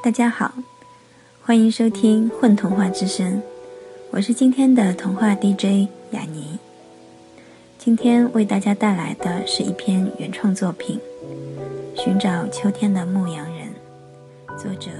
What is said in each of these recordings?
大家好，欢迎收听《混童话之声》，我是今天的童话 DJ 雅尼。今天为大家带来的是一篇原创作品《寻找秋天的牧羊人》，作者。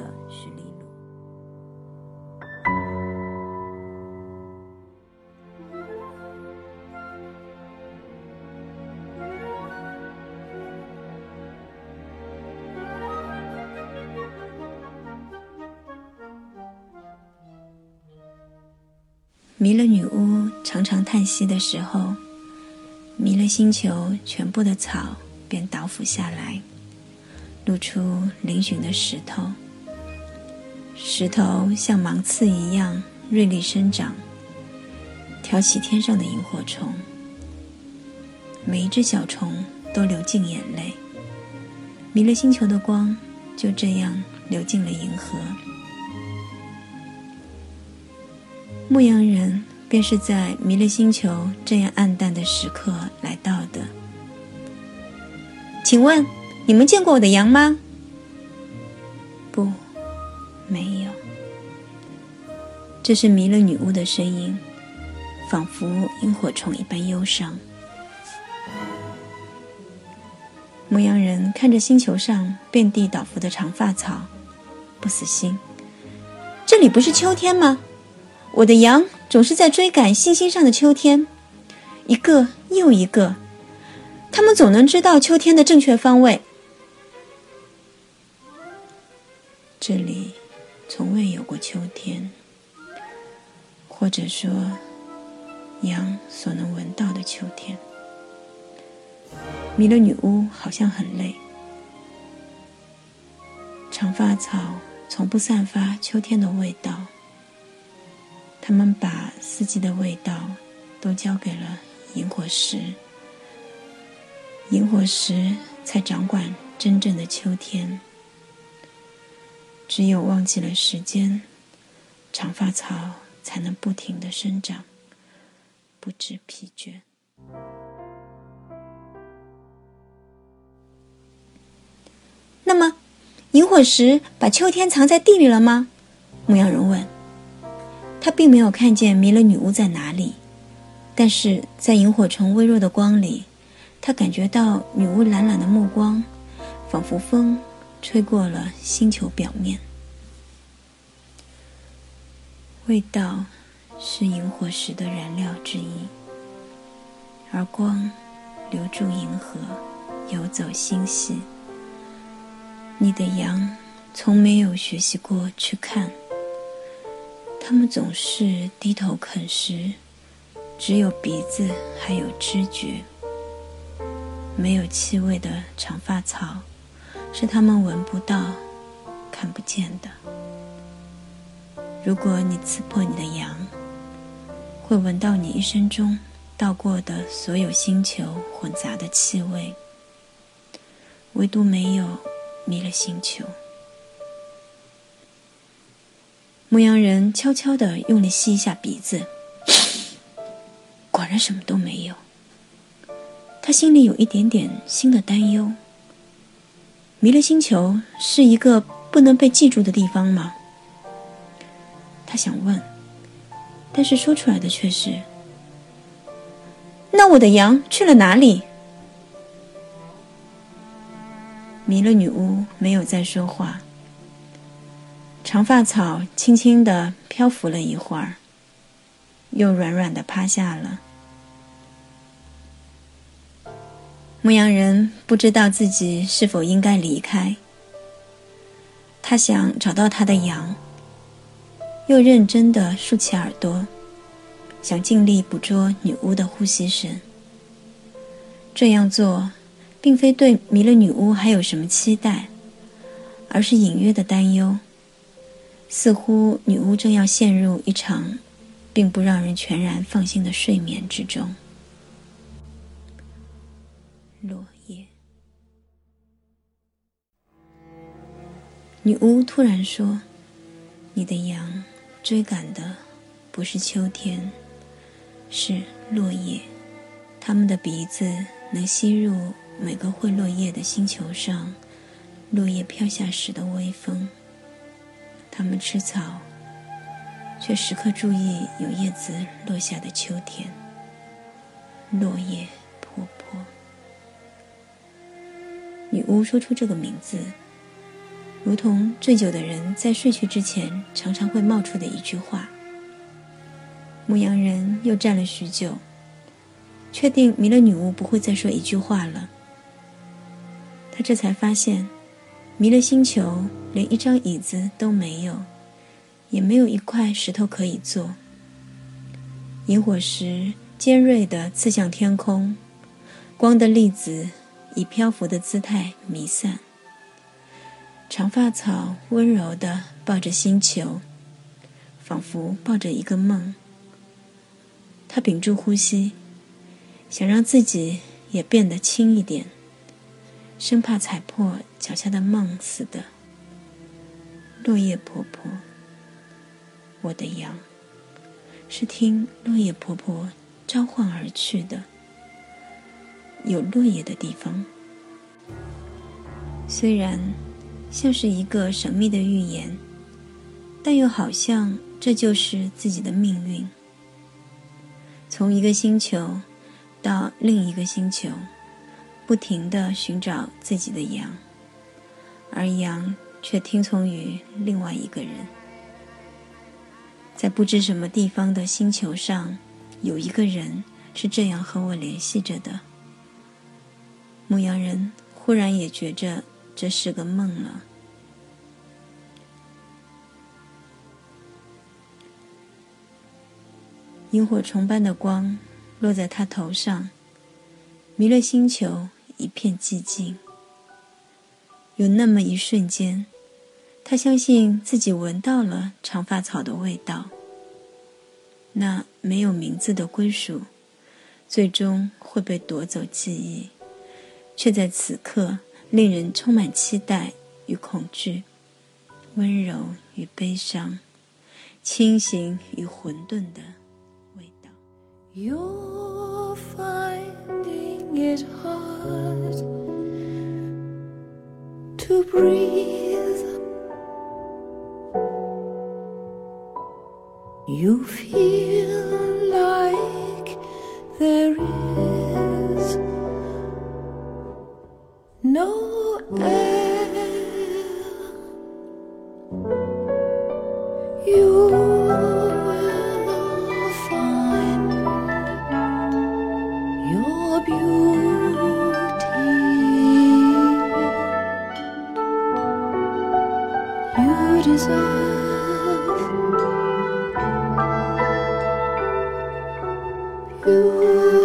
弥勒女巫常常叹息的时候，弥勒星球全部的草便倒伏下来，露出嶙峋的石头。石头像芒刺一样锐利生长，挑起天上的萤火虫。每一只小虫都流进眼泪，弥勒星球的光就这样流进了银河。牧羊人便是在弥勒星球这样暗淡的时刻来到的。请问，你们见过我的羊吗？不，没有。这是弥勒女巫的声音，仿佛萤火虫一般忧伤。牧羊人看着星球上遍地倒伏的长发草，不死心。这里不是秋天吗？我的羊总是在追赶星星上的秋天，一个又一个，他们总能知道秋天的正确方位。这里从未有过秋天，或者说，羊所能闻到的秋天。弥勒女巫好像很累，长发草从不散发秋天的味道。他们把四季的味道都交给了萤火石，萤火石才掌管真正的秋天。只有忘记了时间，长发草才能不停的生长，不知疲倦。那么，萤火石把秋天藏在地里了吗？牧羊人问。他并没有看见弥勒女巫在哪里，但是在萤火虫微弱的光里，他感觉到女巫懒懒的目光，仿佛风吹过了星球表面。味道是萤火石的燃料之一，而光留住银河，游走星系。你的羊从没有学习过去看。他们总是低头啃食，只有鼻子还有知觉。没有气味的长发草，是他们闻不到、看不见的。如果你刺破你的羊，会闻到你一生中到过的所有星球混杂的气味，唯独没有迷了星球。牧羊人悄悄地用力吸一下鼻子，果然什么都没有。他心里有一点点新的担忧：弥勒星球是一个不能被记住的地方吗？他想问，但是说出来的却是：“那我的羊去了哪里？”弥勒女巫没有再说话。长发草轻轻地漂浮了一会儿，又软软地趴下了。牧羊人不知道自己是否应该离开，他想找到他的羊，又认真地竖起耳朵，想尽力捕捉女巫的呼吸声。这样做，并非对弥勒女巫还有什么期待，而是隐约的担忧。似乎女巫正要陷入一场并不让人全然放心的睡眠之中。落叶。女巫突然说：“你的羊追赶的不是秋天，是落叶。它们的鼻子能吸入每个会落叶的星球上落叶飘下时的微风。”它们吃草，却时刻注意有叶子落下的秋天。落叶婆婆，女巫说出这个名字，如同醉酒的人在睡去之前常常会冒出的一句话。牧羊人又站了许久，确定迷了女巫不会再说一句话了。他这才发现，迷了星球连一张椅子都没有，也没有一块石头可以坐。萤火石。尖锐的刺向天空，光的粒子以漂浮的姿态弥散。长发草温柔地抱着星球，仿佛抱着一个梦。他屏住呼吸，想让自己也变得轻一点，生怕踩破脚下的梦似的。落叶婆婆，我的羊，是听落叶婆婆。召唤而去的，有落叶的地方。虽然像是一个神秘的预言，但又好像这就是自己的命运。从一个星球到另一个星球，不停的寻找自己的羊，而羊却听从于另外一个人，在不知什么地方的星球上。有一个人是这样和我联系着的。牧羊人忽然也觉着这是个梦了。萤火虫般的光落在他头上，弥勒星球一片寂静。有那么一瞬间，他相信自己闻到了长发草的味道。那没有名字的归属，最终会被夺走记忆，却在此刻令人充满期待与恐惧，温柔与悲伤，清醒与混沌的味道。it hard to breathe. You feel. You deserve. you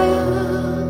Oh.